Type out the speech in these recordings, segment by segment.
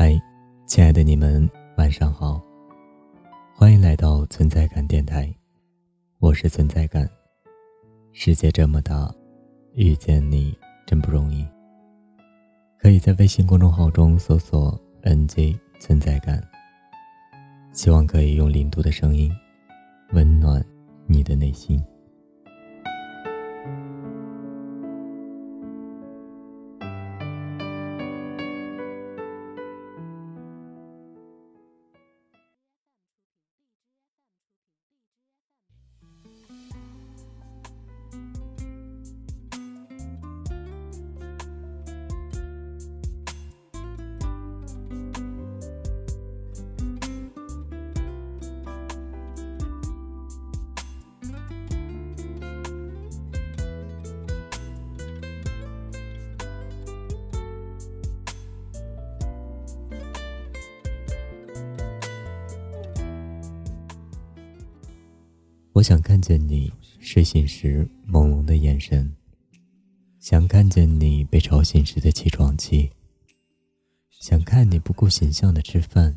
嗨，亲爱的你们，晚上好！欢迎来到存在感电台，我是存在感。世界这么大，遇见你真不容易。可以在微信公众号中搜索 “nj 存在感”，希望可以用零度的声音温暖你的内心。我想看见你睡醒时朦胧的眼神，想看见你被吵醒时的起床气，想看你不顾形象的吃饭，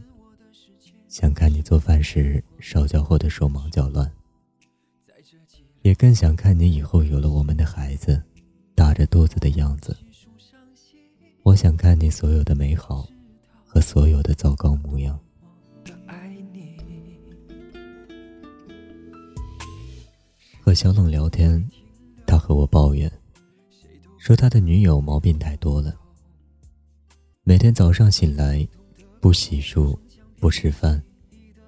想看你做饭时烧焦后的手忙脚乱，也更想看你以后有了我们的孩子，大着肚子的样子。我想看你所有的美好和所有的糟糕模样。和小冷聊天，他和我抱怨，说他的女友毛病太多了。每天早上醒来，不洗漱，不吃饭，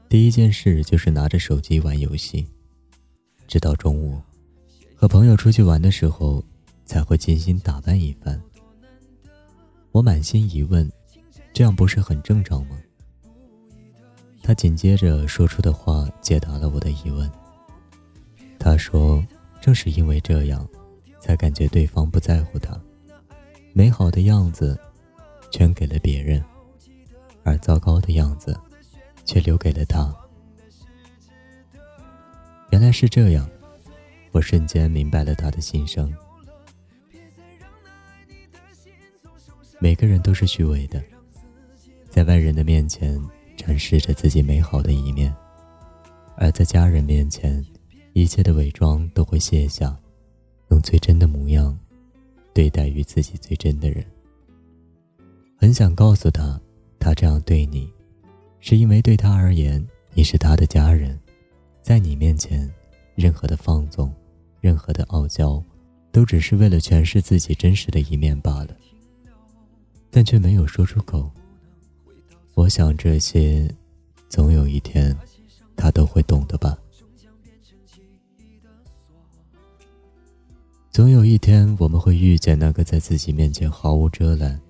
第一件事就是拿着手机玩游戏，直到中午，和朋友出去玩的时候，才会精心打扮一番。我满心疑问，这样不是很正常吗？他紧接着说出的话解答了我的疑问。他说：“正是因为这样，才感觉对方不在乎他，美好的样子全给了别人，而糟糕的样子却留给了他。原来是这样，我瞬间明白了他的心声。每个人都是虚伪的，在外人的面前展示着自己美好的一面，而在家人面前。”一切的伪装都会卸下，用最真的模样对待与自己最真的人。很想告诉他，他这样对你，是因为对他而言，你是他的家人，在你面前，任何的放纵，任何的傲娇，都只是为了诠释自己真实的一面罢了。但却没有说出口。我想这些，总有一天，他都会懂的吧。总有一天，我们会遇见那个在自己面前毫无遮拦、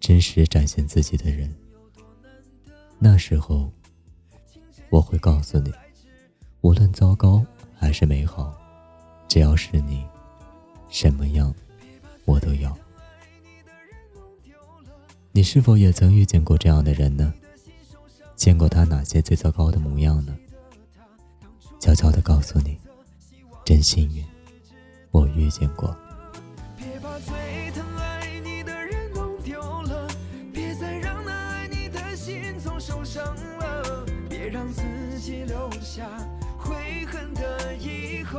真实展现自己的人。那时候，我会告诉你，无论糟糕还是美好，只要是你，什么样，我都要。你是否也曾遇见过这样的人呢？见过他哪些最糟糕的模样呢？悄悄的告诉你，真幸运。我遇见过。别把最疼爱你的人弄丢了别再让那爱你的心总受伤了别让自己留下悔恨的以后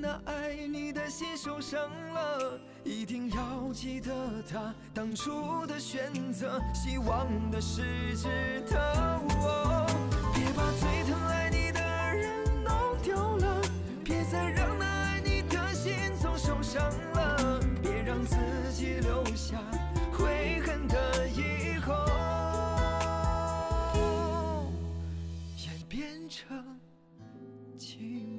那爱你的心受伤了，一定要记得他当初的选择，希望的是值得。别把最疼爱你的人弄丢了，别再让那爱你的心总受伤了，别让自己留下悔恨的以后。演变成寂寞。